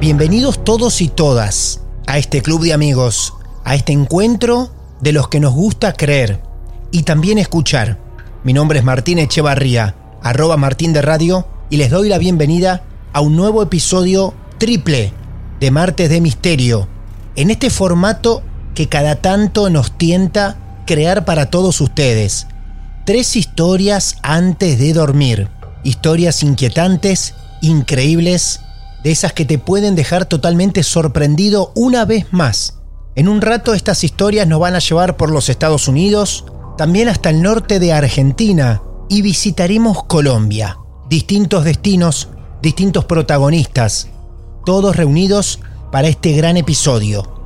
Bienvenidos todos y todas a este club de amigos, a este encuentro de los que nos gusta creer y también escuchar. Mi nombre es Martín Echevarría, arroba Martín de Radio, y les doy la bienvenida a un nuevo episodio triple de Martes de Misterio, en este formato que cada tanto nos tienta crear para todos ustedes. Tres historias antes de dormir, historias inquietantes, increíbles, de esas que te pueden dejar totalmente sorprendido una vez más. En un rato estas historias nos van a llevar por los Estados Unidos, también hasta el norte de Argentina y visitaremos Colombia. Distintos destinos, distintos protagonistas, todos reunidos para este gran episodio.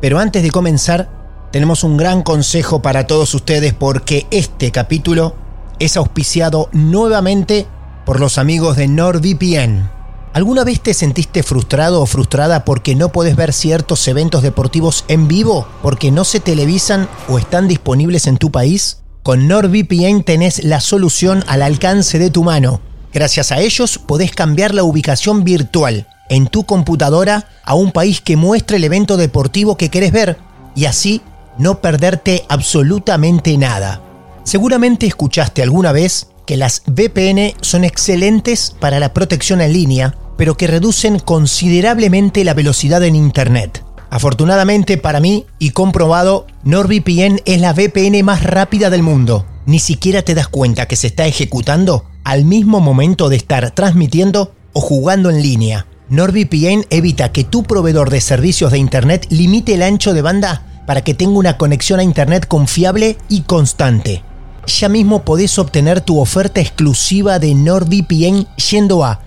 Pero antes de comenzar, tenemos un gran consejo para todos ustedes porque este capítulo es auspiciado nuevamente por los amigos de NordVPN. ¿Alguna vez te sentiste frustrado o frustrada porque no podés ver ciertos eventos deportivos en vivo porque no se televisan o están disponibles en tu país? Con NordVPN tenés la solución al alcance de tu mano. Gracias a ellos podés cambiar la ubicación virtual en tu computadora a un país que muestre el evento deportivo que querés ver y así no perderte absolutamente nada. Seguramente escuchaste alguna vez que las VPN son excelentes para la protección en línea, pero que reducen considerablemente la velocidad en Internet. Afortunadamente para mí y comprobado, NordVPN es la VPN más rápida del mundo. Ni siquiera te das cuenta que se está ejecutando al mismo momento de estar transmitiendo o jugando en línea. NordVPN evita que tu proveedor de servicios de Internet limite el ancho de banda para que tenga una conexión a Internet confiable y constante ya mismo podés obtener tu oferta exclusiva de NordVPN yendo a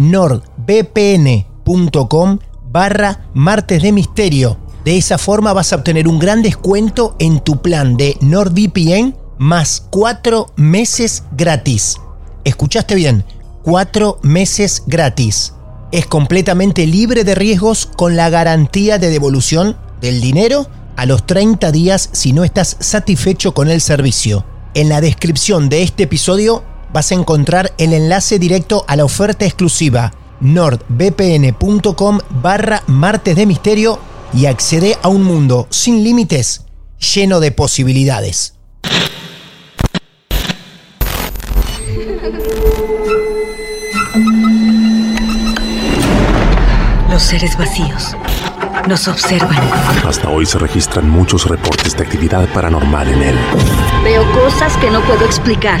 nordvpn.com barra martes de misterio. De esa forma vas a obtener un gran descuento en tu plan de NordVPN más 4 meses gratis. ¿Escuchaste bien? 4 meses gratis. Es completamente libre de riesgos con la garantía de devolución del dinero a los 30 días si no estás satisfecho con el servicio. En la descripción de este episodio vas a encontrar el enlace directo a la oferta exclusiva nordvpn.com barra martes de misterio y accede a un mundo sin límites lleno de posibilidades. Los seres vacíos nos observan. Hasta hoy se registran muchos reportes de actividad paranormal en él. Veo cosas que no puedo explicar.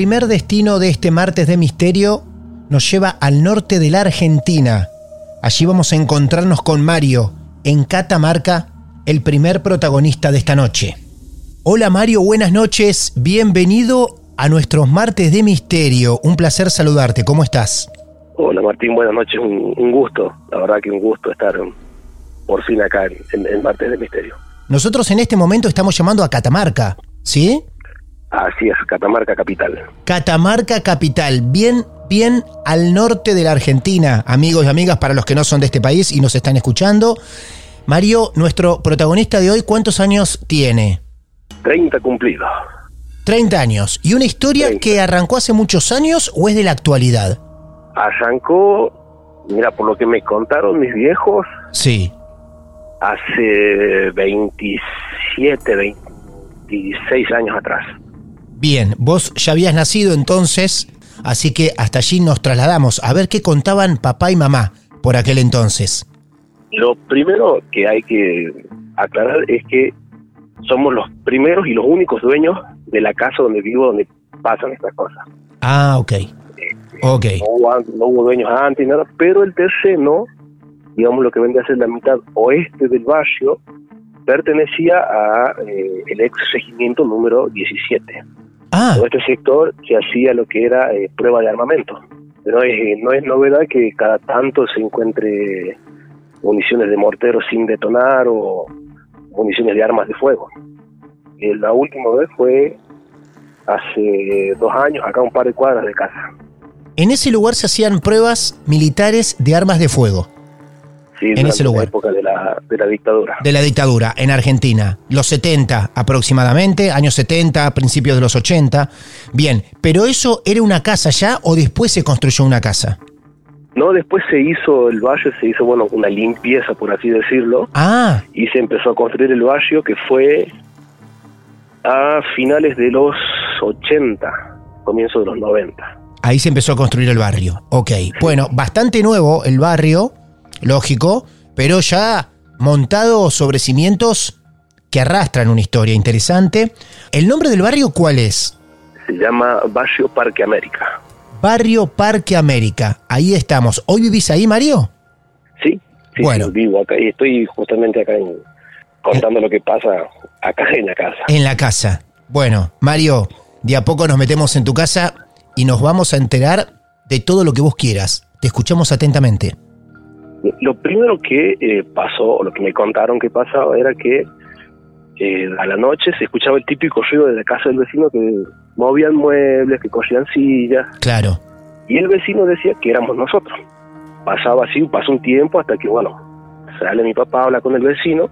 Primer destino de este martes de misterio nos lleva al norte de la Argentina. Allí vamos a encontrarnos con Mario, en Catamarca, el primer protagonista de esta noche. Hola Mario, buenas noches, bienvenido a nuestros martes de misterio. Un placer saludarte, ¿cómo estás? Hola Martín, buenas noches, un, un gusto, la verdad que un gusto estar por fin acá en, en, en Martes de Misterio. Nosotros en este momento estamos llamando a Catamarca, ¿sí? Así es, Catamarca Capital. Catamarca Capital, bien, bien al norte de la Argentina, amigos y amigas, para los que no son de este país y nos están escuchando. Mario, nuestro protagonista de hoy, ¿cuántos años tiene? 30 cumplidos. 30 años. ¿Y una historia 30. que arrancó hace muchos años o es de la actualidad? Arrancó, mira, por lo que me contaron mis viejos, Sí. hace 27, 26 años atrás. Bien, vos ya habías nacido entonces, así que hasta allí nos trasladamos a ver qué contaban papá y mamá por aquel entonces. Lo primero que hay que aclarar es que somos los primeros y los únicos dueños de la casa donde vivo, donde pasan estas cosas. Ah, ok. Ok. No hubo, no hubo dueños antes, nada, pero el terreno, digamos lo que vende a ser la mitad oeste del barrio, pertenecía a eh, el ex regimiento número 17. Ah, Todo este sector se hacía lo que era eh, prueba de armamento. No es, eh, no es novedad que cada tanto se encuentre municiones de mortero sin detonar o municiones de armas de fuego. Eh, la última vez fue hace dos años, acá un par de cuadras de casa. en ese lugar se hacían pruebas militares de armas de fuego Sí, En ese lugar. La época de la, de la dictadura. de la dictadura en Argentina, los 70 aproximadamente, años 70, principios de los 80. Bien, pero eso era una casa ya o después se construyó una casa? No, después se hizo el barrio, se hizo, bueno, una limpieza, por así decirlo, Ah, y se empezó a construir el barrio que fue a finales de los 80, comienzo de los 90. ahí se empezó a construir el barrio. Ok, bueno, bastante nuevo el barrio, lógico, pero ya montado sobre cimientos que arrastran una historia interesante. ¿El nombre del barrio cuál es? Se llama Barrio Parque América. Barrio Parque América. Ahí estamos. ¿Hoy vivís ahí, Mario? Sí, sí, Bueno. sí, vivo acá y estoy justamente acá en- contando lo que pasa acá en la casa. En la casa. Bueno, Mario, de a poco nos metemos en tu casa y nos vamos a enterar de todo lo que vos quieras. Te escuchamos atentamente. Lo primero que eh, pasó, o lo que me contaron que pasaba, era que eh, a la noche se escuchaba el típico ruido de la casa del vecino que movían muebles, que cogían sillas, Claro. y el vecino decía que éramos nosotros. Pasaba así, pasó un tiempo hasta que, bueno, sale mi papá, habla con el vecino,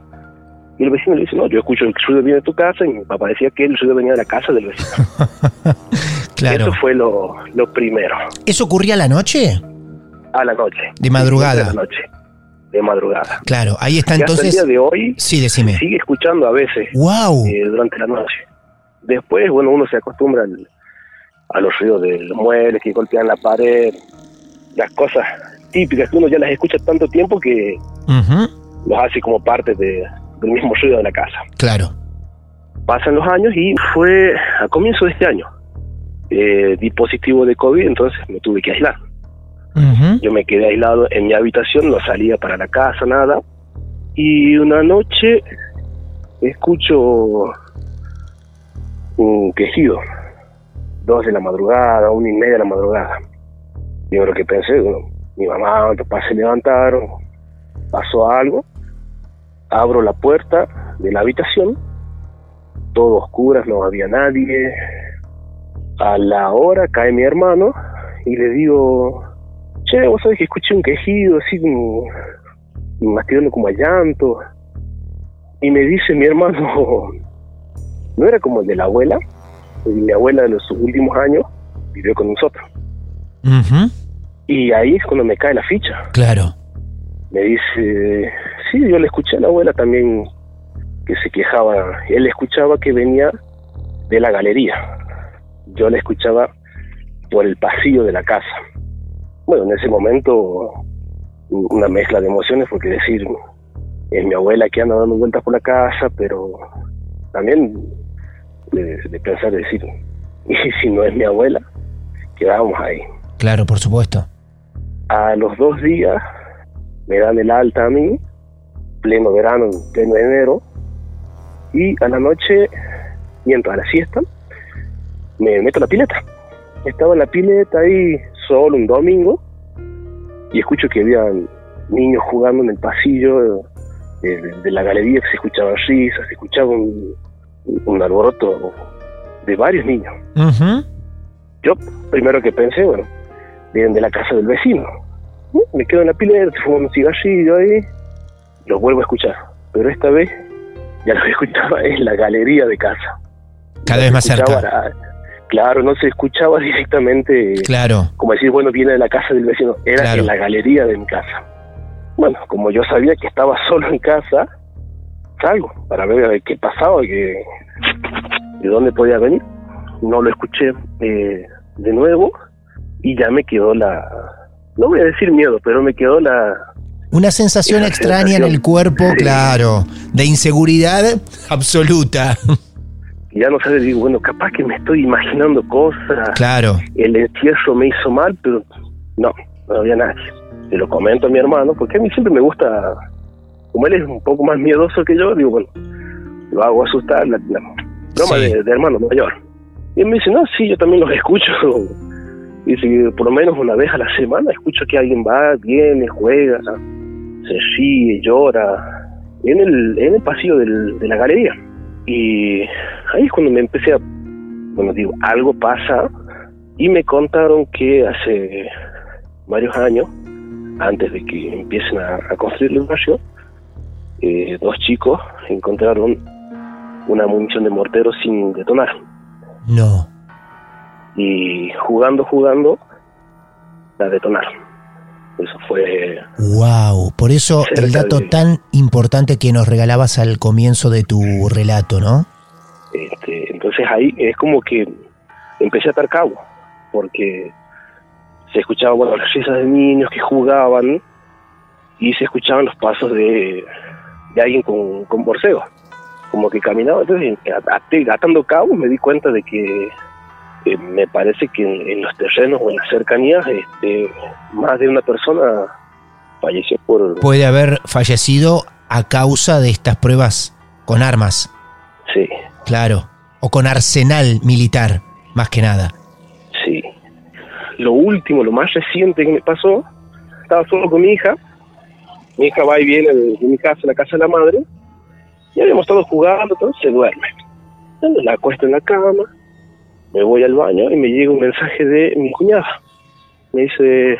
y el vecino le dice, no, yo escucho el ruido viene de tu casa, y mi papá decía que el ruido venía de la casa del vecino. Claro. Eso fue lo, lo primero, ¿Eso ocurría a la noche? A la noche. De madrugada. De la noche, de madrugada. Claro, ahí está Y hasta el entonces. día de hoy Sí, decime. sigue escuchando a veces ¡Wow! eh, durante la noche. Después, bueno, uno se acostumbra al- a los ruidos de los muebles que golpean la pared, las cosas típicas que uno ya las escucha tanto tiempo que los hace como parte de- del mismo ruido de la casa. Claro. Pasan los años y fue a comienzo de este año. Eh, di positivo de COVID, entonces me tuve que aislar. Ujú, Yo me quedé aislado en mi habitación, no salía para la casa, nada. Y una noche escucho un quejido. Dos de la madrugada, una y media de la madrugada. Yo lo que pensé, bueno, mi mamá, mi papá se levantaron, pasó algo. Abro la puerta de la habitación, todo oscuras, no había nadie. A la hora cae mi hermano y le digo, che, vos sabés que escuché un quejido así como más tirando como a llanto. Y me dice mi hermano, no era como el de la abuela, y mi abuela de los últimos años vivió con nosotros. Y ahí es cuando me cae la ficha. Claro. Me dice, sí, yo le escuché a la abuela también que se quejaba. Él escuchaba que venía de la galería. Yo le escuchaba por el pasillo de la casa. Bueno, en ese momento una mezcla de emociones porque decir, es mi abuela que anda dando vueltas por la casa, pero también de, de pensar, decir, y si no es mi abuela, quedábamos ahí. Claro, por supuesto. A los dos días me dan el alta a mí, pleno verano, pleno enero, y a la noche, mientras a la siesta, me meto a la pileta. Estaba en la pileta ahí solo un domingo y escucho que había niños jugando en el pasillo de, de- de la galería, que se escuchaban risas, se escuchaba un, un alboroto de varios niños. Yo, primero que pensé, bueno, vienen de la casa del vecino. Me quedo en la pileta, fumo un cigarrillo ahí, los vuelvo a escuchar. Pero esta vez ya lo que escuchaba en la galería de casa. Cada vez más cerca. Claro, no se escuchaba directamente. Claro. Como decir, bueno, viene de la casa del vecino. Era en la galería de mi casa. Bueno, como yo sabía que estaba solo en casa, salgo para ver qué pasaba, que, de dónde podía venir. No lo escuché eh, de nuevo y ya me quedó la, no voy a decir miedo, pero me quedó la... Una sensación extraña en el cuerpo, claro, de inseguridad absoluta. Ya no sé, digo, bueno, capaz que me estoy imaginando cosas. Claro. El entierro me hizo mal, pero no, no había nadie. Se lo comento a mi hermano, porque a mí siempre me gusta, como él es un poco más miedoso que yo, digo, bueno, lo hago asustar, la, broma de, de hermano mayor. Y él me dice, no, sí, yo también los escucho Dice por lo menos una vez a la semana escucho que alguien va, viene, juega, se ríe, llora, en el, en el pasillo del, de la galería. Y ahí es cuando me empecé a, bueno, digo, algo pasa y me contaron que hace varios años, antes de que empiecen a, construir el barrio, eh, dos chicos encontraron una munición de mortero sin detonar. No y jugando, jugando, la detonaron. Eso fue... ¡Wow! Por eso el dato tan importante que nos regalabas al comienzo de tu relato, ¿no? Este, entonces ahí es como que empecé a atar cabo, porque se escuchaban bueno, las risas de niños que jugaban y se escuchaban los pasos de, de alguien con, con borcego, como que caminaba. Entonces, atando cabo, me di cuenta de que eh, me parece que en, los terrenos o en las cercanías este, más de una persona falleció por... Puede haber fallecido a causa de estas pruebas con armas. Sí. Claro. O con arsenal militar, más que nada. Sí. Lo último, lo más reciente que me pasó, estaba solo con mi hija. Mi hija va y viene de, mi casa a la casa de la madre. Y habíamos estado jugando, entonces se duerme. la acuesto en la cama, me voy al baño y me llega un mensaje de mi cuñada. Me dice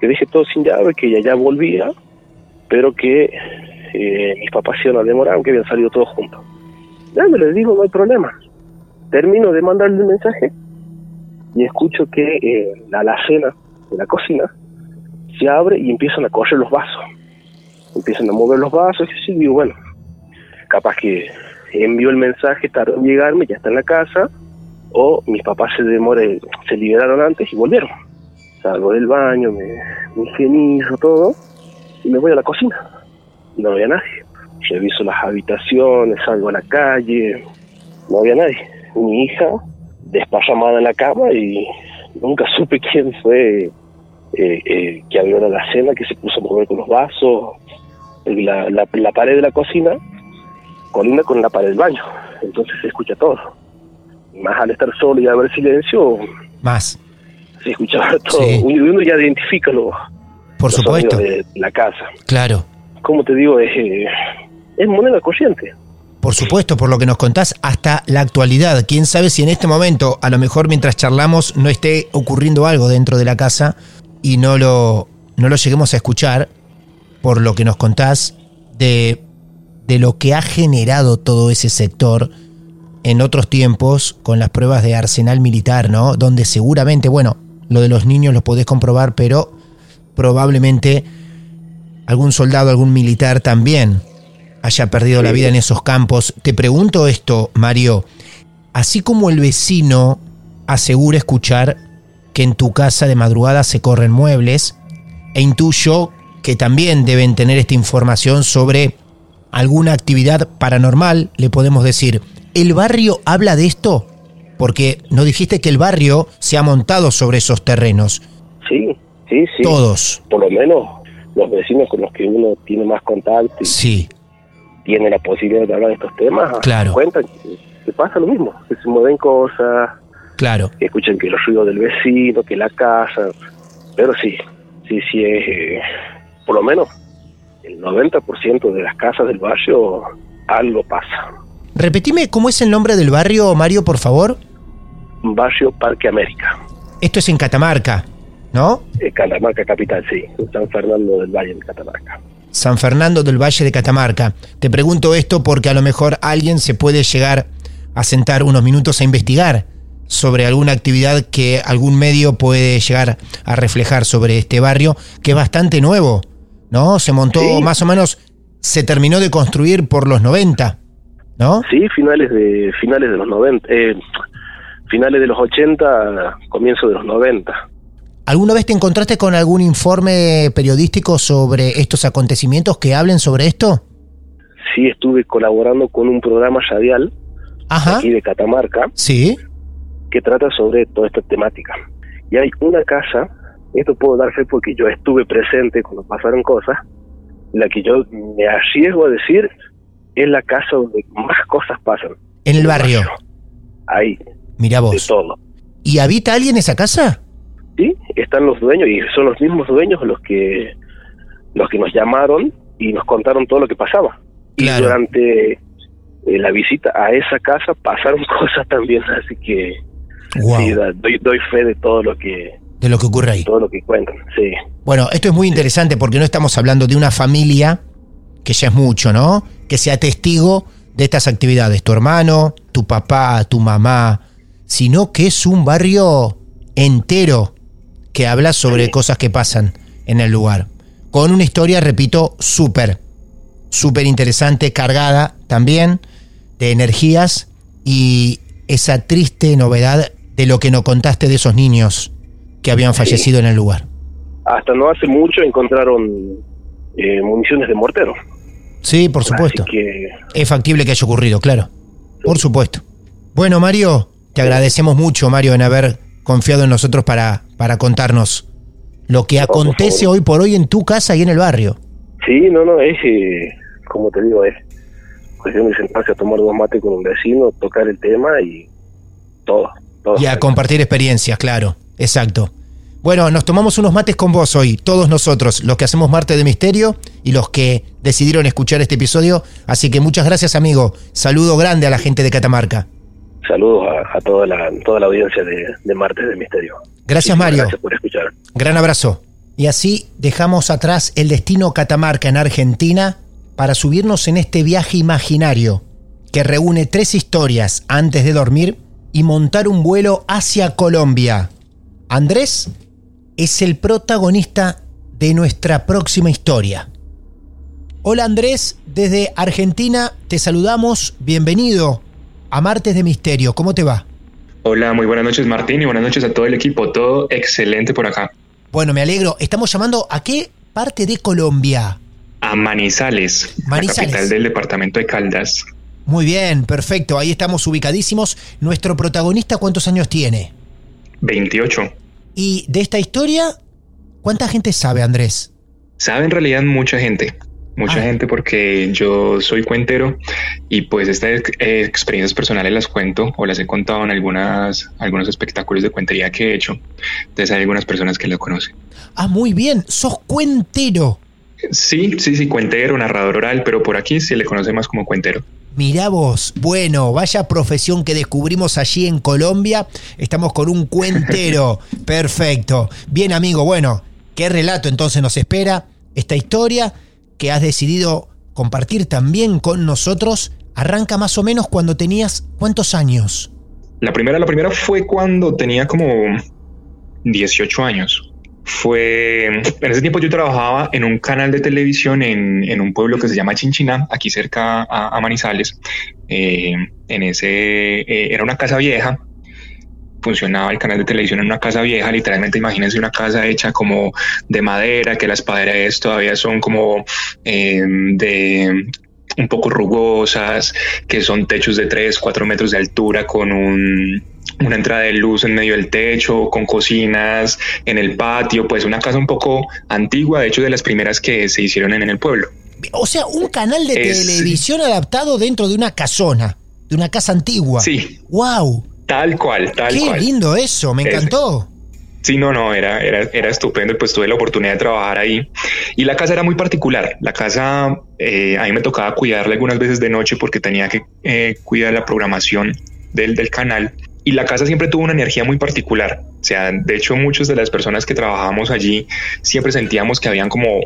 que dejé todo sin llave, que ella ya volvía, pero que eh, mis papás se iban a demorar, aunque habían salido todos juntos. Ya me les digo, no hay problema. Termino de mandarle el mensaje y escucho que eh, la alacena de la cocina se abre y empiezan a correr los vasos. Empiezan a mover los vasos y digo, bueno, capaz que envió el mensaje, tardó en llegarme, ya está en la casa, o mis papás se demore, se liberaron antes y volvieron. Salgo del baño, me, higienizo todo y me voy a la cocina. No había nadie. Reviso las habitaciones, salgo a la calle, no había nadie. Mi hija desparramada en la cama y nunca supe quién fue eh, eh, que abrió la cena, que se puso a mover con los vasos. La, la, la pared de la cocina colinda con la pared del baño, entonces se escucha todo más al estar solo y haber silencio, más. Se escuchaba todo. Uno ya identifica los, Por supuesto. de la casa. Claro. Como te digo, es, eh, es moneda corriente. Por supuesto, por lo que nos contás, hasta la actualidad. Quién sabe si en este momento, a lo mejor mientras charlamos, no esté ocurriendo algo dentro de la casa y no lo, no lo lleguemos a escuchar, por lo que nos contás, de, de lo que ha generado todo ese sector en otros tiempos con las pruebas de arsenal militar, ¿no? Donde seguramente, bueno, lo de los niños lo podés comprobar, pero probablemente algún soldado, algún militar también haya perdido la vida en esos campos. Te pregunto esto, Mario, así como el vecino asegura escuchar que en tu casa de madrugada se corren muebles, e intuyo que también deben tener esta información sobre alguna actividad paranormal, le podemos decir, ¿El barrio habla de esto? Porque no dijiste que el barrio se ha montado sobre esos terrenos. Sí, sí, sí. Todos. Por lo menos los vecinos con los que uno tiene más contacto. sí. Tiene la posibilidad de hablar de estos temas. Claro. Cuentan que, pasa lo mismo, que se mueven cosas. Claro. Que escuchan que los ruidos del vecino, que la casa. Pero sí, sí, sí es. Eh, por lo menos el 90% de las casas del barrio algo pasa Repetime cómo es el nombre del barrio, Mario, por favor. Barrio Parque América. Esto es en Catamarca, ¿no? Eh, Catamarca capital, sí. San Fernando del Valle de Catamarca. San Fernando del Valle de Catamarca. Te pregunto esto porque a lo mejor alguien se puede llegar a sentar unos minutos a investigar sobre alguna actividad que algún medio puede llegar a reflejar sobre este barrio, que es bastante nuevo, ¿no? Se montó Sí. más o menos, se terminó de construir por los 90, ¿no? Sí, finales de finales de los 90, eh, finales de los 80, comienzo de los 90. ¿Alguna vez te encontraste con algún informe periodístico sobre estos acontecimientos que hablen sobre esto? Sí, estuve colaborando con un programa radial Ajá. aquí de Catamarca Sí. que trata sobre toda esta temática. Y hay una casa, esto puedo dar fe porque yo estuve presente cuando pasaron cosas, la que yo me arriesgo a decir es la casa donde más cosas pasan. En el barrio. Ahí, Mira de vos. todo. ¿Y habita alguien esa casa? Sí, están los dueños y son los mismos dueños los que los que nos llamaron y nos contaron todo lo que pasaba. Claro. Y durante eh, la visita a esa casa pasaron cosas también, así que Wow. sí, doy, doy fe de todo lo que De lo que ocurre ahí. todo lo que cuentan. Sí, Bueno, esto es muy interesante porque no estamos hablando de una familia, que ya es mucho, ¿no? Que sea testigo de estas actividades. Tu hermano, tu papá, tu mamá, sino que es un barrio entero que habla sobre cosas que pasan en el lugar. Con una historia, repito, súper, súper interesante, cargada también de energías y esa triste novedad de lo que nos contaste de esos niños que habían fallecido en el lugar. hasta no hace mucho encontraron eh, municiones de mortero. Sí, por supuesto. Que Es factible que haya ocurrido, claro. Por supuesto. Bueno, Mario, te agradecemos mucho, Mario, en haber confiado en nosotros para, para contarnos lo que acontece hoy por hoy en tu casa y en el barrio. sí, no, no, es eh, como te digo, es cuestión de sentarse a tomar dos mates con un vecino, tocar el tema y todo, todo. Y a compartir experiencias, claro. Exacto. Bueno, nos tomamos unos mates con vos hoy, todos nosotros, los que hacemos Marte de Misterio y los que decidieron escuchar este episodio. Así que muchas gracias, amigo. Saludo grande a la gente de Catamarca. Saludos a, a toda la toda la audiencia de, de Martes de Misterio. Gracias, Muchísimas Mario. Gracias por escuchar. Gran abrazo. Y así dejamos atrás el destino Catamarca en Argentina para subirnos en este viaje imaginario que reúne tres historias antes de dormir y montar un vuelo hacia Colombia. Andrés es el protagonista de nuestra próxima historia. Hola Andrés, desde Argentina te saludamos, bienvenido a Martes de Misterio, ¿cómo te va? Hola, muy buenas noches Martín y buenas noches a todo el equipo, todo excelente por acá. Bueno, me alegro, estamos llamando a qué parte de Colombia. A Manizales, Manizales. la capital del departamento de Caldas. Muy bien, perfecto, ahí estamos ubicadísimos. Nuestro protagonista, ¿cuántos años tiene? 28. Y de esta historia, ¿cuánta gente sabe, Andrés? Sabe en realidad mucha gente, mucha Ah. gente porque yo soy cuentero y pues estas ex- experiencias personales las cuento o las he contado en algunas, algunos espectáculos de cuentería que he hecho. Entonces hay algunas personas que lo conocen. Ah, muy bien, sos cuentero. Sí, sí, sí, cuentero, narrador oral, pero por aquí se le conoce más como cuentero. Mirá vos, bueno, vaya profesión que descubrimos allí en Colombia. Estamos con un cuentero. Perfecto. Bien, amigo, bueno, ¿qué relato entonces nos espera? Esta historia que has decidido compartir también con nosotros arranca más o menos cuando tenías cuántos años. La primera, la primera fue cuando tenía como 18 años. Fue en ese tiempo yo trabajaba en un canal de televisión en, en un pueblo que se llama Chinchiná, aquí cerca a, Manizales. Eh, en ese eh, era una casa vieja. Funcionaba el canal de televisión en una casa vieja, literalmente imagínense una casa hecha como de madera, que las paredes todavía son como eh, de un poco rugosas, que son techos de 3, 4 metros de altura con un, una entrada de luz en medio del techo, con cocinas en el patio, pues una casa un poco antigua, de hecho de las primeras que se hicieron en, en el pueblo. O sea, un canal de Es- televisión adaptado dentro de una casona, de una casa antigua. Sí, ¡Wow! tal cual, tal ¡Qué cual. lindo eso! Me encantó. Sí, no, no, era, era, era estupendo. Pues tuve la oportunidad de trabajar ahí. Y la casa era muy particular. La casa, eh, a mí me tocaba cuidarla algunas veces de noche porque tenía que eh, cuidar la programación del, del canal. Y la casa siempre tuvo una energía muy particular. O sea, de hecho, muchas de las personas que trabajábamos allí siempre sentíamos que habían como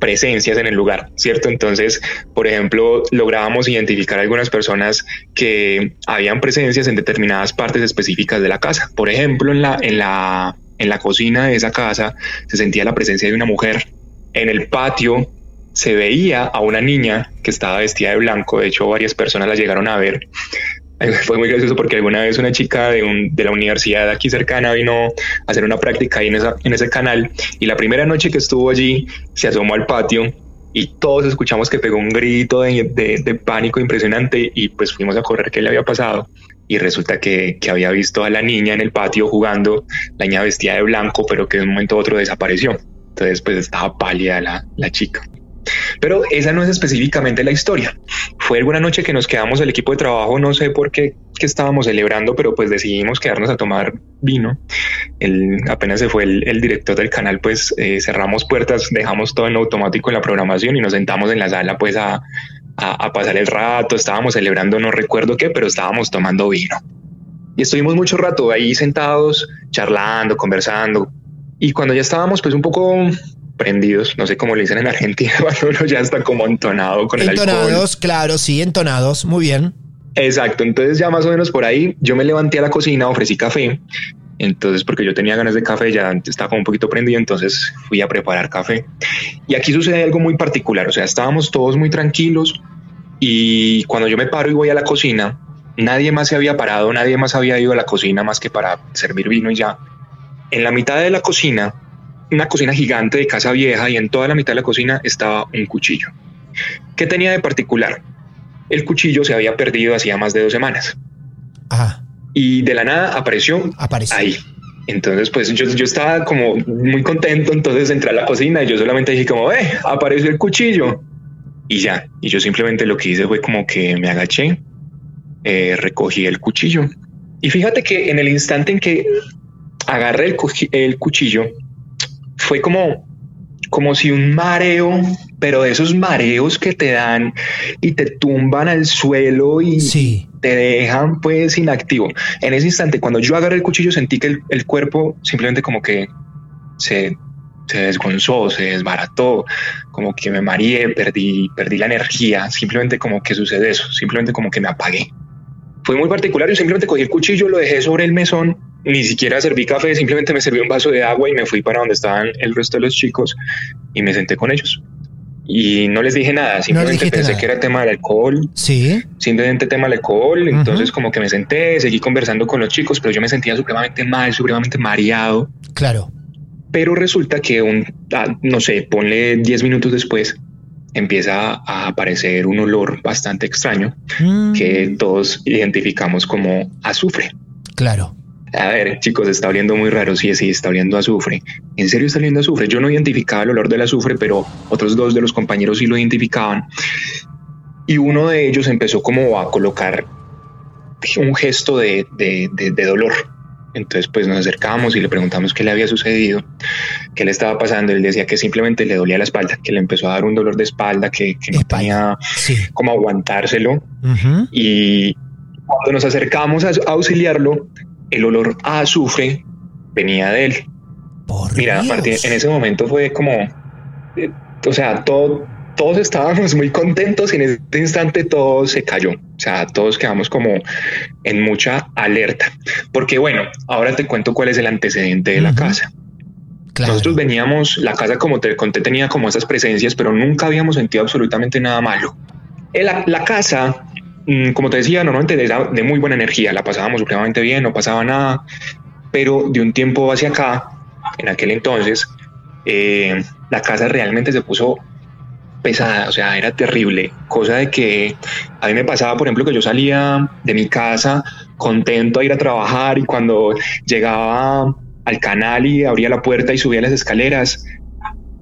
presencias en el lugar, ¿cierto? Entonces, por ejemplo, lográbamos identificar algunas personas que habían presencias en determinadas partes específicas de la casa. Por ejemplo, en la, en la, en la cocina de esa casa se sentía la presencia de una mujer. En el patio se veía a una niña que estaba vestida de blanco. De hecho, varias personas la llegaron a ver. Fue muy gracioso porque alguna vez una chica de, un, de la universidad aquí cercana vino a hacer una práctica ahí en, esa, en ese canal y la primera noche que estuvo allí se asomó al patio y todos escuchamos que pegó un grito de, de, pánico impresionante y pues fuimos a correr qué le había pasado y resulta que, que, había visto a la niña en el patio jugando, la niña vestida de blanco pero que de un momento a otro desapareció. Entonces pues estaba pálida la, la chica. Pero esa no es específicamente la historia. Fue alguna noche que nos quedamos el equipo de trabajo, no sé por qué que estábamos celebrando, pero pues decidimos quedarnos a tomar vino. El, apenas se fue el, director del canal, pues eh, cerramos puertas, dejamos todo en automático en la programación y nos sentamos en la sala pues a, a pasar el rato. Estábamos celebrando, no recuerdo qué, pero estábamos tomando vino. Y estuvimos mucho rato ahí sentados, charlando, conversando. Y cuando ya estábamos pues un poco prendidos, no sé cómo le dicen en Argentina, cuando uno ya está como entonado con el alcohol. Entonados, claro, sí, entonados, muy bien. Exacto, entonces ya más o menos por ahí yo me levanté a la cocina, ofrecí café, entonces porque yo tenía ganas de café, ya estaba como un poquito prendido, entonces fui a preparar café. Y aquí sucede algo muy particular, o sea, estábamos todos muy tranquilos y cuando yo me paro y voy a la cocina, nadie más se había parado, nadie más había ido a la cocina más que para servir vino y ya. En la mitad de la cocina una cocina gigante de casa vieja y en toda la mitad de la cocina estaba un cuchillo. ¿Qué tenía de particular? El cuchillo se había perdido hacía más de dos semanas. Y de la nada apareció, apareció. ahí. Entonces, pues yo, yo estaba como muy contento. Entonces entré a la cocina y yo solamente dije como, eh, apareció el cuchillo. Y ya, y yo simplemente lo que hice fue como que me agaché, eh, recogí el cuchillo. Y fíjate que en el instante en que agarré el, el cuchillo, fue como, como si un mareo, pero de esos mareos que te dan y te tumban al suelo y te dejan pues inactivo. En ese instante, cuando yo agarré el cuchillo, sentí que el, cuerpo simplemente como que se, se desgonzó, se desbarató, como que me mareé, perdí, perdí la energía, simplemente como que sucede eso, simplemente como que me apagué. Fue muy particular, yo simplemente cogí el cuchillo, lo dejé sobre el mesón ni siquiera serví café, simplemente me serví un vaso de agua y me fui para donde estaban el resto de los chicos y me senté con ellos. Y no les dije nada, simplemente pensé que era tema del alcohol. Sí. Simplemente tema del alcohol. Entonces, como que me senté, seguí conversando con los chicos, pero yo me sentía supremamente mal, supremamente mareado. Claro. Pero resulta que un, ah, no sé, ponle 10 minutos después, empieza a aparecer un olor bastante extraño mm. que todos identificamos como azufre. Claro a ver, chicos, está oliendo muy raro. Sí, sí, está oliendo azufre. ¿En serio está oliendo azufre? Yo no identificaba el olor del azufre, pero otros dos de los compañeros sí lo identificaban. Y uno de ellos empezó como a colocar un gesto de, dolor. Entonces, pues nos acercamos y le preguntamos qué le había sucedido, qué le estaba pasando. Él decía que simplemente le dolía la espalda, que le empezó a dar un dolor de espalda, que, no tenía como aguantárselo. Y cuando nos acercamos a auxiliarlo, el olor a azufre venía de él. Mira, Martín, en ese momento fue como, eh, o sea, todo, todos estábamos muy contentos y en ese instante todo se cayó. O sea, todos quedamos como en mucha alerta. Porque bueno, ahora te cuento cuál es el antecedente de la casa. Nosotros veníamos, la casa como te conté tenía como esas presencias, pero nunca habíamos sentido absolutamente nada malo. La, la casa como te decía, normalmente de muy buena energía, la pasábamos supremamente bien, no pasaba nada, pero de un tiempo hacia acá, en aquel entonces, eh, la casa realmente se puso pesada, o sea, era terrible, cosa de que a mí me pasaba, por ejemplo, que yo salía de mi casa contento a ir a trabajar y cuando llegaba al canal y abría la puerta y subía las escaleras,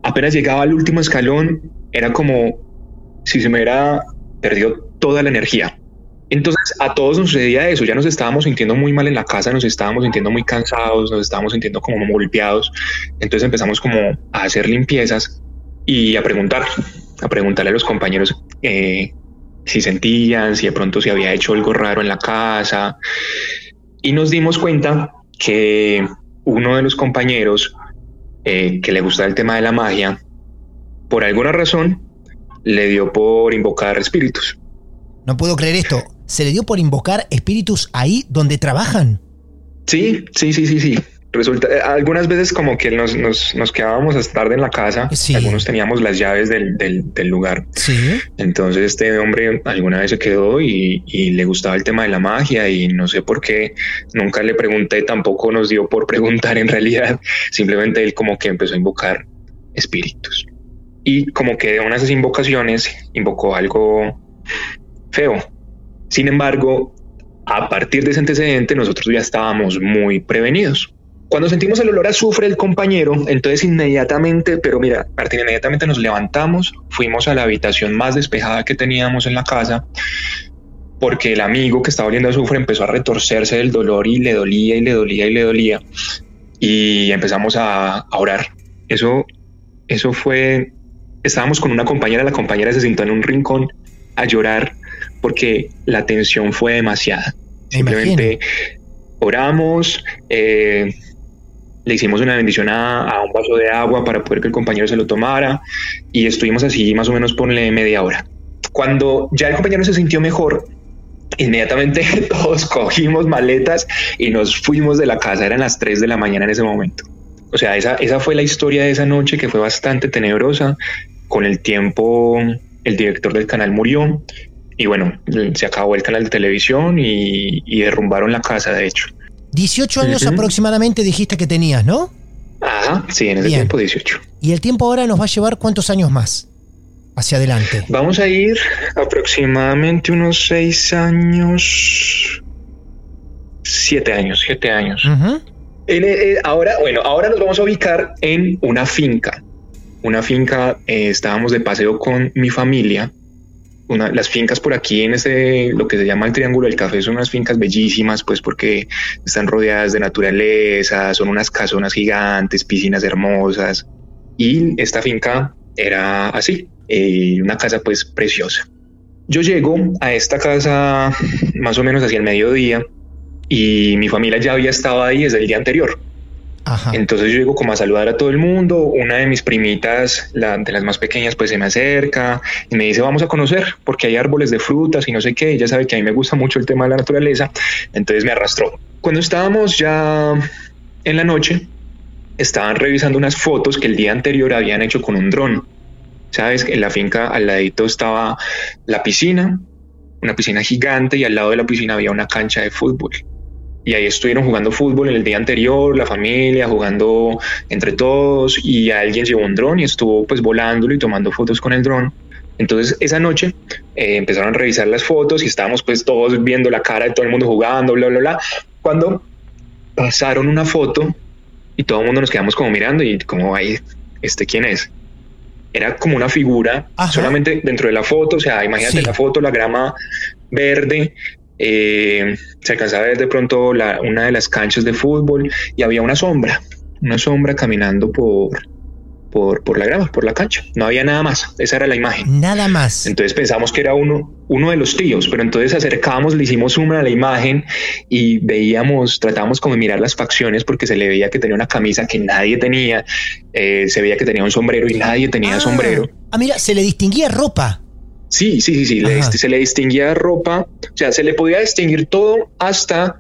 apenas llegaba al último escalón, era como si se me hubiera perdido toda la energía. Entonces a todos nos sucedía eso, ya nos estábamos sintiendo muy mal en la casa, nos estábamos sintiendo muy cansados, nos estábamos sintiendo como golpeados. Entonces empezamos como a hacer limpiezas y a preguntar, a preguntarle a los compañeros eh, si sentían, si de pronto se había hecho algo raro en la casa. Y nos dimos cuenta que uno de los compañeros eh, que le gustaba el tema de la magia, por alguna razón, le dio por invocar espíritus. No puedo creer esto. ¿Se le dio por invocar espíritus ahí donde trabajan? Sí, sí, sí, sí, sí. Resulta, eh, algunas veces como que nos, nos, nos quedábamos hasta tarde en la casa, algunos teníamos las llaves del, del, lugar. Sí. Entonces este hombre alguna vez se quedó y, y, le gustaba el tema de la magia y no sé por qué, nunca le pregunté, tampoco nos dio por preguntar en realidad, simplemente él como que empezó a invocar espíritus. Y como que de una de esas invocaciones invocó algo feo. Sin embargo, a partir de ese antecedente nosotros ya estábamos muy prevenidos. Cuando sentimos el olor a azufre del compañero, entonces inmediatamente, pero mira, Martín, inmediatamente nos levantamos, fuimos a la habitación más despejada que teníamos en la casa, porque el amigo que estaba oliendo azufre empezó a retorcerse del dolor y le dolía y le dolía y le dolía. Y empezamos a, a orar. Eso, eso fue, estábamos con una compañera, la compañera se sentó en un rincón a llorar porque la tensión fue demasiada. Simplemente oramos, eh, le hicimos una bendición a, un vaso de agua para poder que el compañero se lo tomara y estuvimos así más o menos por media hora. Cuando ya el compañero se sintió mejor, inmediatamente todos cogimos maletas y nos fuimos de la casa. Eran las 3 de la mañana en ese momento. O sea, esa, esa fue la historia de esa noche que fue bastante tenebrosa. Con el tiempo, el director del canal murió y bueno, se acabó el canal de televisión y, y derrumbaron la casa, de hecho. 18 años aproximadamente dijiste que tenías, ¿no? Ajá, sí, en ese tiempo 18. ¿Y el tiempo ahora nos va a llevar cuántos años más hacia adelante? Vamos a ir aproximadamente unos 6 años, 7 años, 7 años. Eh, eh, ahora, bueno, ahora nos vamos a ubicar en una finca. Una finca, eh, estábamos de paseo con mi familia las fincas por aquí en ese, lo que se llama el Triángulo del Café, son unas fincas bellísimas, pues porque están rodeadas de naturaleza, son unas casonas gigantes, piscinas hermosas. Y esta finca era así, eh, una casa pues preciosa. Yo llego a esta casa más o menos hacia el mediodía y mi familia ya había estado ahí desde el día anterior. Entonces yo llego como a saludar a todo el mundo. Una de mis primitas, la, de las más pequeñas, pues se me acerca y me dice, vamos a conocer porque hay árboles de frutas y no sé qué. Ella sabe que a mí me gusta mucho el tema de la naturaleza. Entonces me arrastró. Cuando estábamos ya en la noche, estaban revisando unas fotos que el día anterior habían hecho con un dron. Sabes, en la finca al ladito estaba la piscina, una piscina gigante y al lado de la piscina había una cancha de fútbol y ahí estuvieron jugando fútbol en el día anterior, la familia jugando entre todos y alguien llevó un dron y estuvo pues volándolo y tomando fotos con el dron. Entonces esa noche eh, empezaron a revisar las fotos y estábamos pues todos viendo la cara de todo el mundo jugando, bla, bla, bla. Cuando pasaron una foto y todo el mundo nos quedamos como mirando y como, ahí, ¿este quién es? Era como una figura solamente dentro de la foto, o sea, imagínate la foto, la grama verde, eh, se alcanzaba a ver de pronto la, una de las canchas de fútbol y había una sombra, una sombra caminando por, por, por, la grama, por la cancha. No había nada más. Esa era la imagen. Nada más. Entonces pensamos que era uno, uno de los tíos, pero entonces acercamos, le hicimos una a la imagen y veíamos, tratábamos como de mirar las facciones porque se le veía que tenía una camisa que nadie tenía, eh, se veía que tenía un sombrero y nadie tenía ah. sombrero. Ah, mira, se le distinguía ropa. Sí, sí, sí, sí. se le distinguía ropa, o sea, se le podía distinguir todo hasta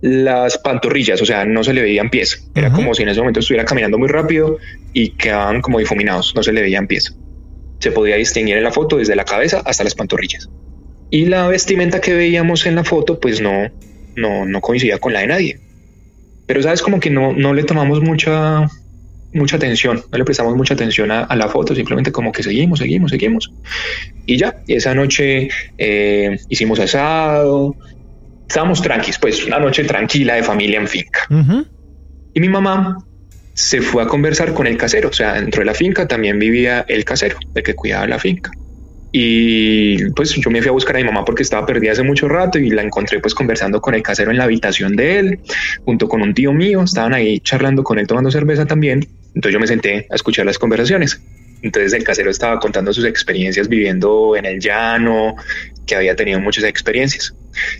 las pantorrillas, o sea, no se le veían pies. Era como si en ese momento estuviera caminando muy rápido y quedaban como difuminados, no se le veían pies. Se podía distinguir en la foto desde la cabeza hasta las pantorrillas. Y la vestimenta que veíamos en la foto, pues no, no, no coincidía con la de nadie. Pero sabes, como que no, no le tomamos mucha mucha atención, no le prestamos mucha atención a, la foto, simplemente como que seguimos, seguimos, seguimos. Y ya, esa noche eh, hicimos asado, estábamos tranquilos, pues una noche tranquila de familia en finca. Y mi mamá se fue a conversar con el casero, o sea, dentro de la finca también vivía el casero, el que cuidaba la finca. Y pues yo me fui a buscar a mi mamá porque estaba perdida hace mucho rato y la encontré pues conversando con el casero en la habitación de él, junto con un tío mío, estaban ahí charlando con él tomando cerveza también. Entonces yo me senté a escuchar las conversaciones. Entonces el casero estaba contando sus experiencias viviendo en el llano, que había tenido muchas experiencias.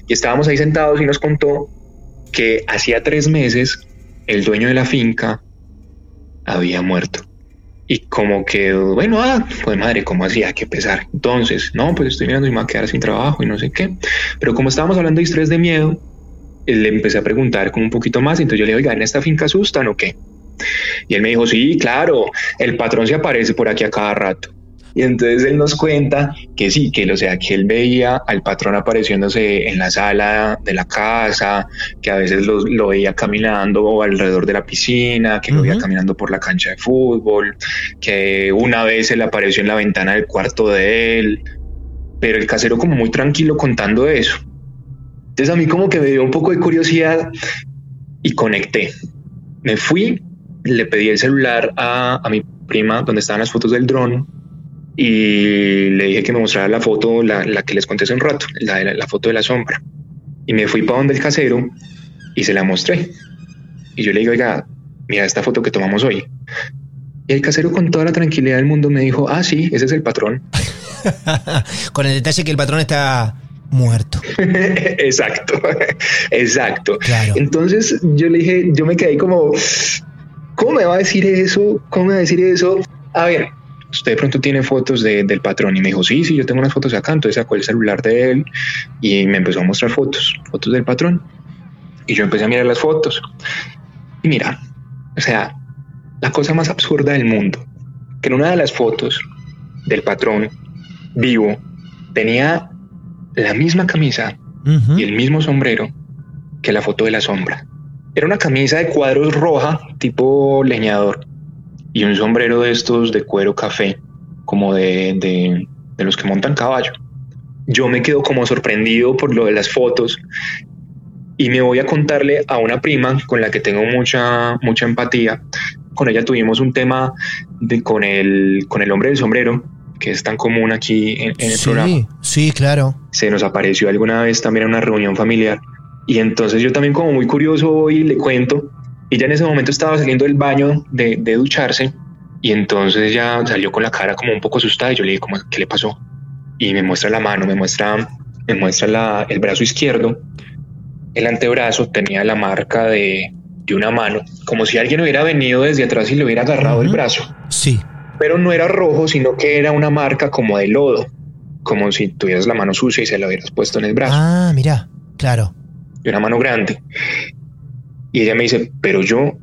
Y estábamos ahí sentados y nos contó que hacía tres meses el dueño de la finca había muerto. Y como que, bueno, ah, pues madre, ¿cómo hacía? que pesar. Entonces, no, pues estoy mirando y me va a quedar sin trabajo y no sé qué. Pero como estábamos hablando de estrés de miedo, le empecé a preguntar con un poquito más. Entonces yo le dije, oiga, ¿en esta finca asustan o qué? Y él me dijo, sí, claro, el patrón se aparece por aquí a cada rato. Y entonces él nos cuenta que sí, que, o sea, que él veía al patrón apareciéndose en la sala de la casa, que a veces lo, veía caminando alrededor de la piscina, que lo veía caminando por la cancha de fútbol, que una vez él apareció en la ventana del cuarto de él, pero el casero como muy tranquilo contando eso. Entonces a mí como que me dio un poco de curiosidad y conecté. Me fui, le pedí el celular a, a mi prima donde estaban las fotos del dron y le dije que me mostrara la foto, la, que les conté hace un rato, la, la, foto de la sombra. Y me fui para donde el casero y se la mostré. Y yo le digo, oiga, mira esta foto que tomamos hoy. Y el casero con toda la tranquilidad del mundo me dijo, ah, sí, ese es el patrón. con el detalle que el patrón está muerto. exacto, exacto. Entonces yo le dije, yo me quedé como, ¿cómo me va a decir eso? ¿Cómo me va a decir eso? A ver, usted de pronto tiene fotos del patrón y me dijo, sí, sí, yo tengo unas fotos acá, entonces sacó el celular de él y me empezó a mostrar fotos, fotos del patrón. Y yo empecé a mirar las fotos. Y mira, o sea, la cosa más absurda del mundo, que en una de las fotos del patrón vivo tenía la misma camisa y el mismo sombrero que la foto de la sombra. Era una camisa de cuadros roja, tipo leñador, y un sombrero de estos de cuero café, como de, de, los que montan caballo. Yo me quedo como sorprendido por lo de las fotos y me voy a contarle a una prima con la que tengo mucha, mucha empatía. Con ella tuvimos un tema de, con, el, con el hombre del sombrero, que es tan común aquí en, el programa. Sí, claro. Se nos apareció alguna vez también en una reunión familiar. Y entonces yo también como muy curioso voy y le cuento ya en ese momento estaba saliendo del baño de, ducharse y entonces ya salió con la cara como un poco asustada y yo le dije, ¿qué le pasó? Y me muestra la mano, me muestra, me muestra el brazo izquierdo. El antebrazo tenía la marca de, una mano, como si alguien hubiera venido desde atrás y le hubiera agarrado el brazo. Sí. Pero no era rojo, sino que era una marca como de lodo, como si tuvieras la mano sucia y se la hubieras puesto en el brazo. Ah, mira, claro. Y una mano grande. Y ella me dice, pero yo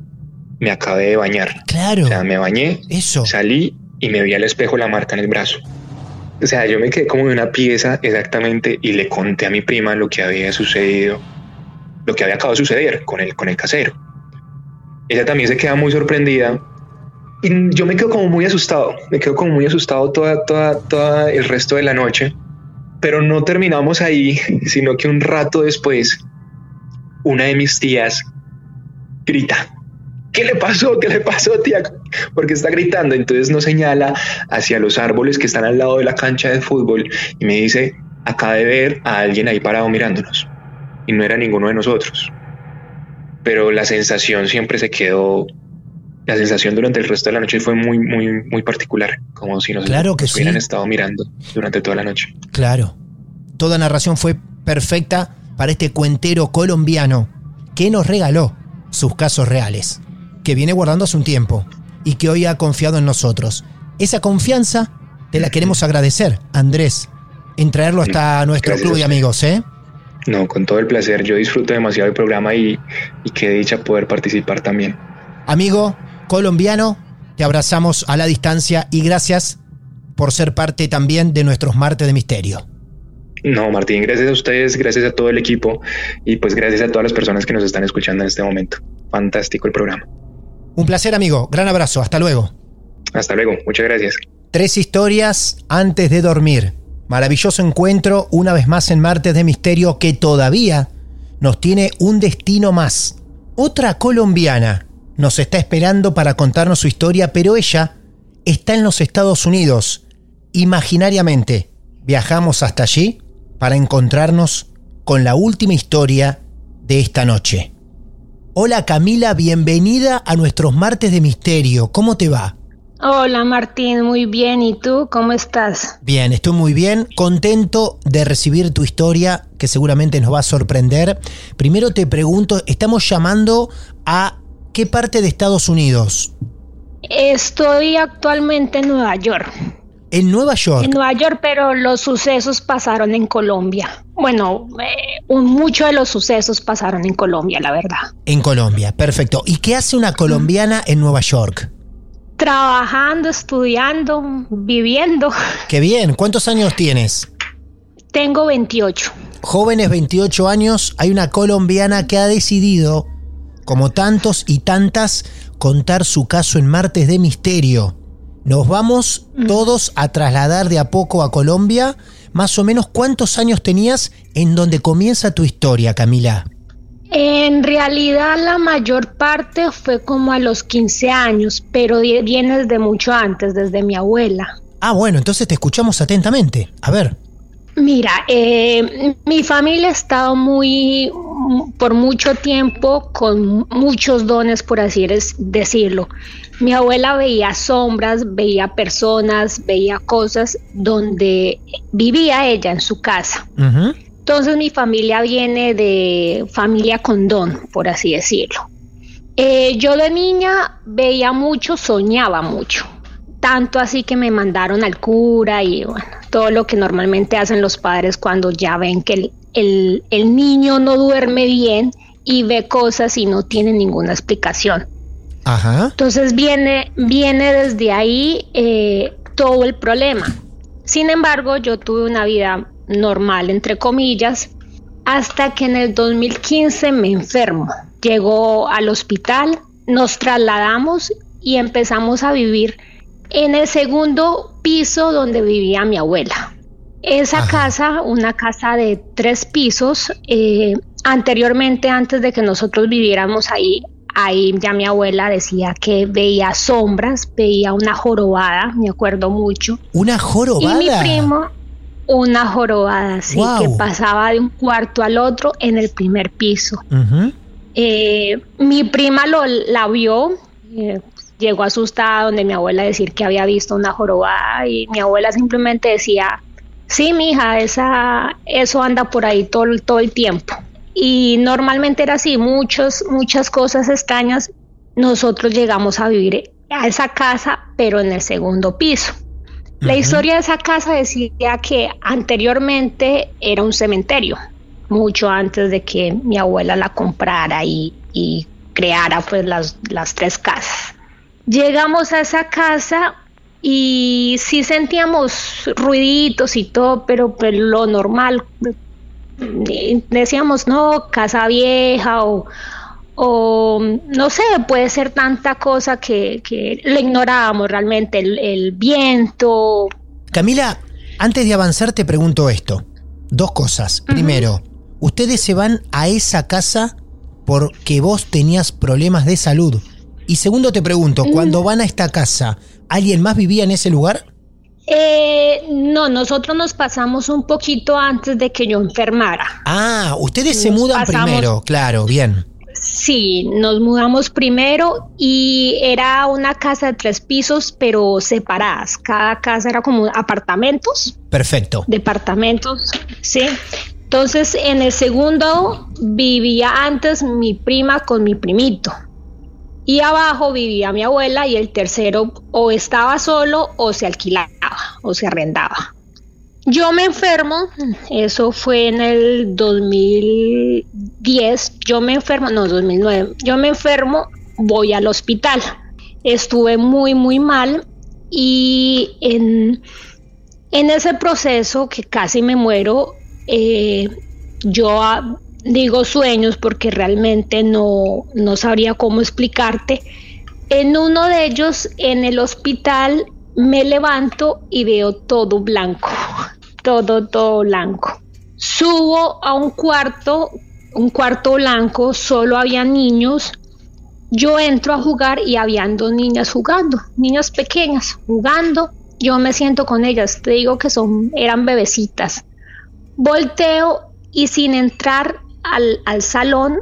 me acabé de bañar. Claro. O sea, me bañé, Eso. salí y me vi al espejo la marca en el brazo. O sea, yo me quedé como de una pieza exactamente y le conté a mi prima lo que había sucedido, lo que había acabado de suceder con el, con el casero. Ella también se queda muy sorprendida y yo me quedo como muy asustado, me quedo como muy asustado toda, toda, toda el resto de la noche, pero no terminamos ahí, sino que un rato después, una de mis tías grita. ¿Qué le pasó? ¿Qué le pasó, tía? Porque está gritando. Entonces nos señala hacia los árboles que están al lado de la cancha de fútbol y me dice, acá de ver a alguien ahí parado mirándonos. Y no era ninguno de nosotros. Pero la sensación siempre se quedó, la sensación durante el resto de la noche fue muy, muy, muy particular, como si nos, claro que hubieran estado mirando durante toda la noche. Claro. Toda narración fue perfecta para este cuentero colombiano que nos regaló sus casos reales, que viene guardando hace un tiempo y que hoy ha confiado en nosotros. Esa confianza te la queremos agradecer, Andrés, en traerlo hasta nuestro club de amigos, ¿eh? No, con todo el placer. Yo disfruto demasiado el programa y, y qué dicha poder participar también. Amigo colombiano, te abrazamos a la distancia y gracias por ser parte también de nuestros martes de misterio. No, Martín, gracias a ustedes, gracias a todo el equipo y pues gracias a todas las personas que nos están escuchando en este momento. Fantástico el programa. Un placer, amigo. Gran abrazo. Hasta luego. Hasta luego. Muchas gracias. Tres historias antes de dormir. Maravilloso encuentro una vez más en Martes de Misterio que todavía nos tiene un destino más. Otra colombiana nos está esperando para contarnos su historia, pero ella está en los Estados Unidos, imaginariamente viajamos hasta allí para encontrarnos con la última historia de esta noche. Hola Camila, bienvenida a nuestros martes de misterio. ¿Cómo te va? Hola Martín, muy bien. ¿Y tú cómo estás? Bien, estoy muy bien, contento de recibir tu historia que seguramente nos va a sorprender. Primero te pregunto, estamos llamando a qué parte de Estados Unidos? Estoy actualmente en Nueva York. En Nueva York. En Nueva York, pero los sucesos pasaron en Colombia. Bueno, eh, muchos de los sucesos pasaron en Colombia, la verdad. En Colombia, perfecto. ¿Y qué hace una colombiana en Nueva York? Trabajando, estudiando, viviendo. Qué bien. ¿Cuántos años tienes? Tengo 28. Jóvenes 28 años, hay una colombiana que ha decidido, como tantos y tantas, contar su caso en Martes de Misterio. Nos vamos mm. todos a trasladar de a poco a Colombia. Más o menos, ¿cuántos años tenías en donde comienza tu historia, Camila? En realidad la mayor parte fue como a los 15 años, pero viene desde mucho antes, desde mi abuela. Ah, bueno, entonces te escuchamos atentamente. A ver. Mira, eh, mi familia ha estado muy, por mucho tiempo con muchos dones, por así decirlo. Mi abuela veía sombras, veía personas, veía cosas donde vivía ella en su casa. Entonces mi familia viene de familia con don, por así decirlo. Eh, yo de niña veía mucho, soñaba mucho tanto así que me mandaron al cura y bueno, todo lo que normalmente hacen los padres cuando ya ven que el, niño no duerme bien y ve cosas y no tiene ninguna explicación. Ajá. Entonces viene, viene desde ahí eh, todo el problema. Sin embargo, yo tuve una vida normal, entre comillas, hasta que en el 2015 me enfermo. Llegó al hospital, nos trasladamos y empezamos a vivir en el segundo piso donde vivía mi abuela. Esa casa, una casa de tres pisos, eh, anteriormente, antes de que nosotros viviéramos ahí, ahí ya mi abuela decía que veía sombras, veía una jorobada, me acuerdo mucho. ¿Una jorobada? Y mi primo, una jorobada, sí, que pasaba de un cuarto al otro en el primer piso. Eh, mi prima lo, la vio, eh, llegó asustada donde mi abuela decir que había visto una jorobada y mi abuela simplemente decía, sí, mija, esa, eso anda por ahí todo, todo el tiempo. Y normalmente era así, muchos, muchas cosas extrañas. Nosotros llegamos a vivir a esa casa, pero en el segundo piso. La historia de esa casa decía que anteriormente era un cementerio, mucho antes de que mi abuela la comprara y, y creara pues las, las tres casas. Llegamos a esa casa y sí sentíamos ruiditos y todo, pero pues lo normal. Decíamos, no, casa vieja o, o no sé, puede ser tanta cosa que, que lo ignorábamos realmente, el, viento. Camila, antes de avanzar te pregunto esto. Dos cosas. Primero, ustedes se van a esa casa porque vos tenías problemas de salud. Y segundo te pregunto, mm. cuando van a esta casa, ¿alguien más vivía en ese lugar? Eh, no, nosotros nos pasamos un poquito antes de que yo enfermara. Ah, ustedes se mudan primero, claro, bien. Sí, nos mudamos primero y era una casa de tres pisos, pero separadas. Cada casa era como apartamentos. Perfecto. Departamentos, sí. Entonces, en el segundo vivía antes mi prima con mi primito y abajo vivía mi abuela y el tercero o estaba solo o se alquilaba o se arrendaba. Yo me enfermo, eso fue en el 2010, yo me enfermo, no, 2009, yo me enfermo, voy al hospital. Estuve muy, muy mal y en, en ese proceso que casi me muero, eh, yo digo sueños porque realmente no, no sabría cómo explicarte. En uno de ellos, en el hospital, me levanto y veo todo blanco, todo, todo blanco. Subo a un cuarto, un cuarto blanco, solo había niños. Yo entro a jugar y habían dos niñas jugando, niñas pequeñas jugando. yo me siento con ellas, te digo que son, eran bebecitas. Volteo y sin entrar al, al salón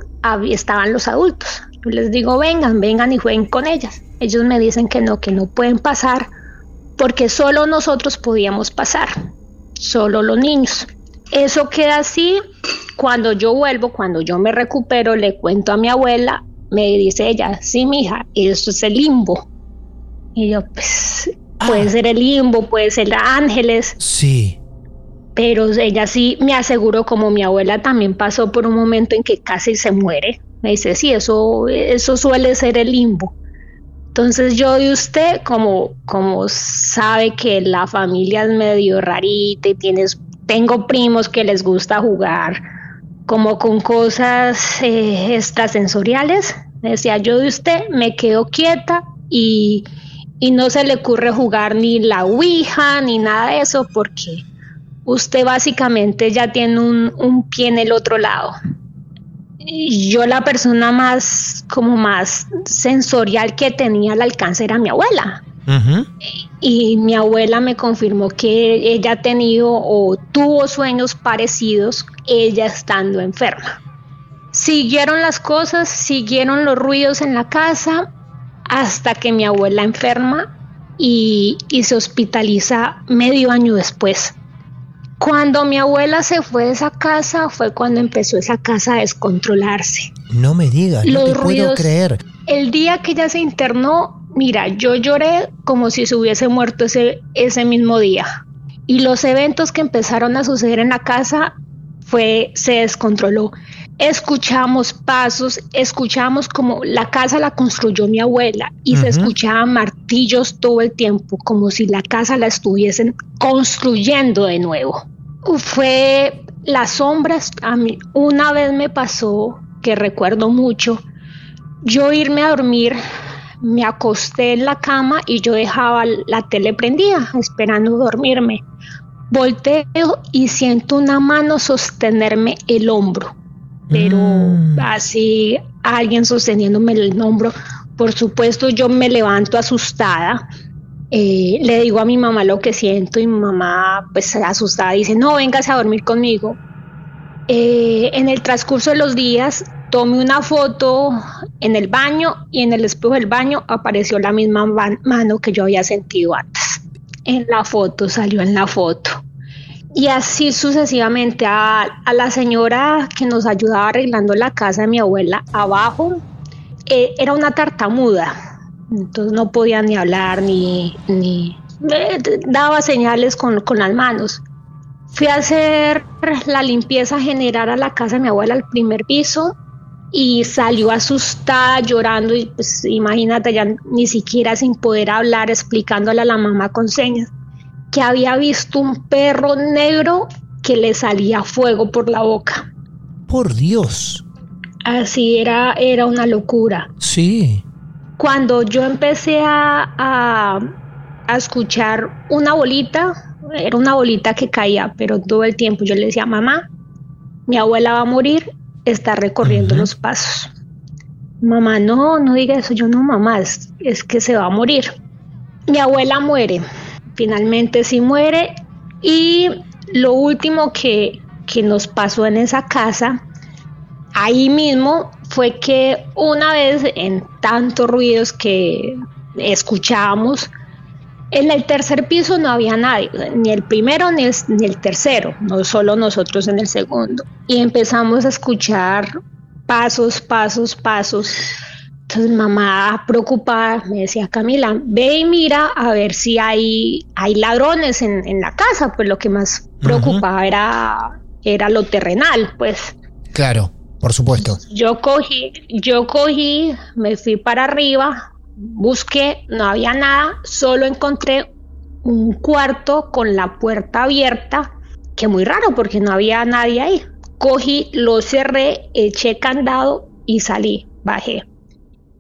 estaban los adultos. Yo les digo, vengan, vengan y jueguen con ellas. Ellos me dicen que no, que no pueden pasar porque solo nosotros podíamos pasar, solo los niños. Eso queda así. Cuando yo vuelvo, cuando yo me recupero, le cuento a mi abuela, me dice ella, sí, mija, eso es el limbo. Y yo, pues, puede ah. ser el limbo, puede ser ángeles. Sí. Pero ella sí me aseguró, como mi abuela también pasó por un momento en que casi se muere. Me dice, sí, eso, eso suele ser el limbo. Entonces yo y usted, como, como sabe que la familia es medio rarita y tienes, tengo primos que les gusta jugar como con cosas eh, extrasensoriales, decía yo de usted, me quedo quieta y, y no se le ocurre jugar ni la Ouija ni nada de eso porque usted básicamente ya tiene un, un pie en el otro lado yo la persona más como más sensorial que tenía al alcance era mi abuela. Y mi abuela me confirmó que ella ha tenido o tuvo sueños parecidos ella estando enferma. Siguieron las cosas, siguieron los ruidos en la casa hasta que mi abuela enferma y, y se hospitaliza medio año después. Cuando mi abuela se fue de esa casa fue cuando empezó esa casa a descontrolarse. No me digas, no te puedo creer. El día que ella se internó, mira, yo lloré como si se hubiese muerto ese, ese mismo día. Y los eventos que empezaron a suceder en la casa fue, se descontroló. Escuchamos pasos, escuchamos como la casa la construyó mi abuela y se escuchaban martillos todo el tiempo, como si la casa la estuviesen construyendo de nuevo. Fue las sombras, a mí una vez me pasó, que recuerdo mucho, yo irme a dormir, me acosté en la cama y yo dejaba la tele prendida, esperando dormirme. Volteo y siento una mano sostenerme el hombro pero mm. así alguien sosteniéndome el hombro. Por supuesto, yo me levanto asustada. Eh, le digo a mi mamá lo que siento y mi mamá, pues asustada, dice: No, vengas a dormir conmigo. Eh, en el transcurso de los días, tomé una foto en el baño y en el espejo del baño apareció la misma mano que yo había sentido antes. En la foto, salió en la foto. Y así sucesivamente a, la señora que nos ayudaba arreglando la casa de mi abuela abajo, eh, era una tartamuda, entonces no podía ni hablar ni, ni eh, daba señales con, con las manos. Fui a hacer la limpieza general a la casa de mi abuela al primer piso y salió asustada, llorando y pues imagínate ya ni siquiera sin poder hablar, explicándole a la mamá con señas que había visto un perro negro que le salía fuego por la boca. Por Dios. Así era, era una locura. Sí. Cuando yo empecé a, a, a escuchar una bolita, era una bolita que caía, pero todo el tiempo yo le decía, mamá, mi abuela va a morir, está recorriendo los pasos. Mamá, no, no diga eso, yo no, mamá, es, es que se va a morir. Mi abuela muere, finalmente sí muere y lo último que, nos pasó en esa casa, ahí mismo, fue que una vez en tantos ruidos que escuchábamos, en el tercer piso no había nadie, ni el primero ni el, ni el, tercero, no solo nosotros en el segundo. Y empezamos a escuchar pasos, pasos, pasos entonces mamá preocupada me decía, Camila, ve y mira a ver si hay, hay ladrones en, la casa, pues lo que más preocupaba era, era lo terrenal, pues. Claro, por supuesto. Yo cogí, yo cogí, me fui para arriba, busqué, no había nada, solo encontré un cuarto con la puerta abierta, que muy raro porque no había nadie ahí. Cogí, lo cerré, eché candado y salí, bajé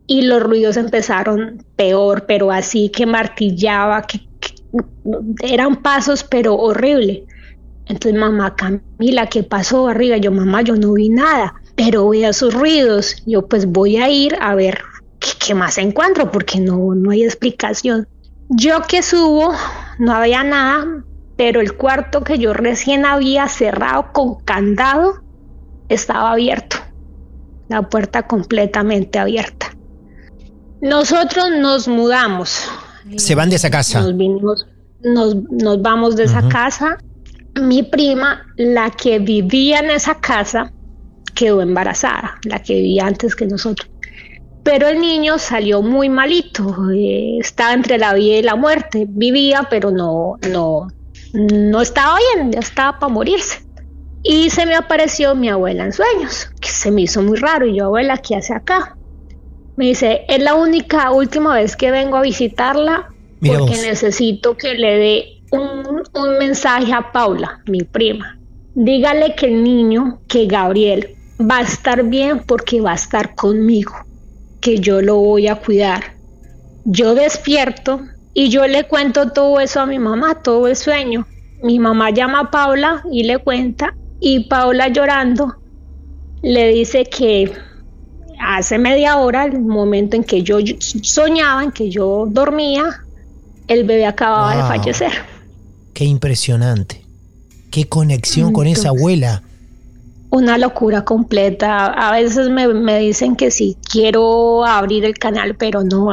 y los ruidos empezaron peor, pero así que martillaba, que, eran pasos, pero horrible. Entonces, mamá Camila, ¿qué pasó arriba? Yo, mamá, yo no vi nada, pero a sus ruidos. Yo, pues voy a ir a ver qué, más encuentro, porque no, no hay explicación. Yo que subo, no había nada, pero el cuarto que yo recién había cerrado con candado estaba abierto, la puerta completamente abierta. Nosotros nos mudamos. Se van de esa casa. Nos, vinimos, nos, nos vamos de esa casa. Mi prima, la que vivía en esa casa, quedó embarazada, la que vivía antes que nosotros. Pero el niño salió muy malito, eh, estaba entre la vida y la muerte, vivía, pero no, no, no estaba bien, ya estaba para morirse. Y se me apareció mi abuela en sueños, que se me hizo muy raro. Y yo, abuela, ¿qué hace acá? Me dice, es la única última vez que vengo a visitarla porque necesito que le dé un, un mensaje a Paula, mi prima. Dígale que el niño, que Gabriel, va a estar bien porque va a estar conmigo, que yo lo voy a cuidar. Yo despierto y yo le cuento todo eso a mi mamá, todo el sueño. Mi mamá llama a Paula y le cuenta y Paula llorando le dice que hace media hora, el momento en que yo soñaba, en que yo dormía, el bebé acababa de fallecer. Qué impresionante. Qué conexión con esa abuela. Una locura completa. A veces me, dicen que sí, quiero abrir el canal, pero no,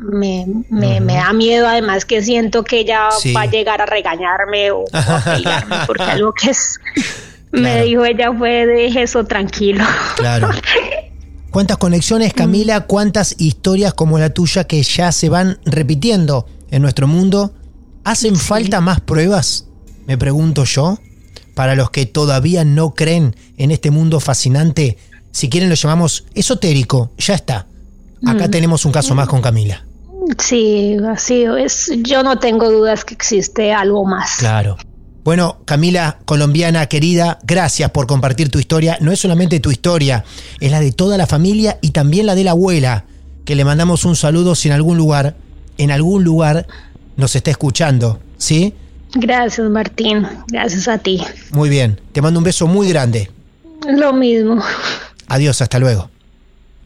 me, me, me, da miedo además que siento que ella va a llegar a regañarme o, a porque algo que es me dijo ella fue deje eso tranquilo. Claro. ¿Cuántas conexiones, Camila? ¿Cuántas historias como la tuya que ya se van repitiendo en nuestro mundo? ¿Hacen falta más pruebas? Me pregunto yo. Para los que todavía no creen en este mundo fascinante, si quieren lo llamamos esotérico, ya está. Acá mm. tenemos un caso más con Camila. Sí, así es. Yo no tengo dudas que existe algo más. Claro. Bueno, Camila, colombiana querida, gracias por compartir tu historia. No es solamente tu historia, es la de toda la familia y también la de la abuela, que le mandamos un saludo si en algún lugar, en algún lugar nos está escuchando, ¿sí? Gracias, Martín. Gracias a ti. Muy bien. Te mando un beso muy grande. Lo mismo. Adiós, hasta luego.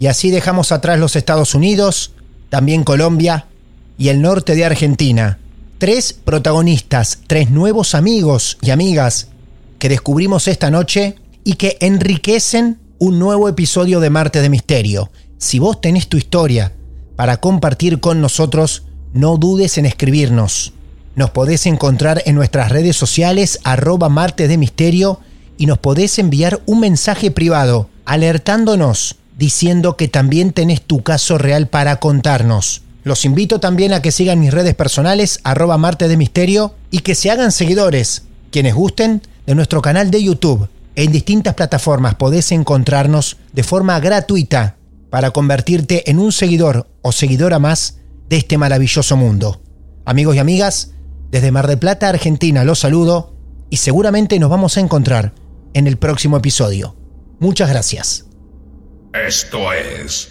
Y así dejamos atrás los Estados Unidos, también Colombia y el norte de Argentina tres protagonistas, tres nuevos amigos y amigas que descubrimos esta noche y que enriquecen un nuevo episodio de Marte de Misterio. Si vos tenés tu historia para compartir con nosotros, no dudes en escribirnos. Nos podés encontrar en nuestras redes sociales arroba Marte de Misterio y nos podés enviar un mensaje privado alertándonos diciendo que también tenés tu caso real para contarnos. Los invito también a que sigan mis redes personales, arroba Marte de Misterio, y que se hagan seguidores, quienes gusten, de nuestro canal de YouTube. En distintas plataformas podés encontrarnos de forma gratuita para convertirte en un seguidor o seguidora más de este maravilloso mundo. Amigos y amigas, desde Mar del Plata, Argentina, los saludo y seguramente nos vamos a encontrar en el próximo episodio. Muchas gracias. Esto es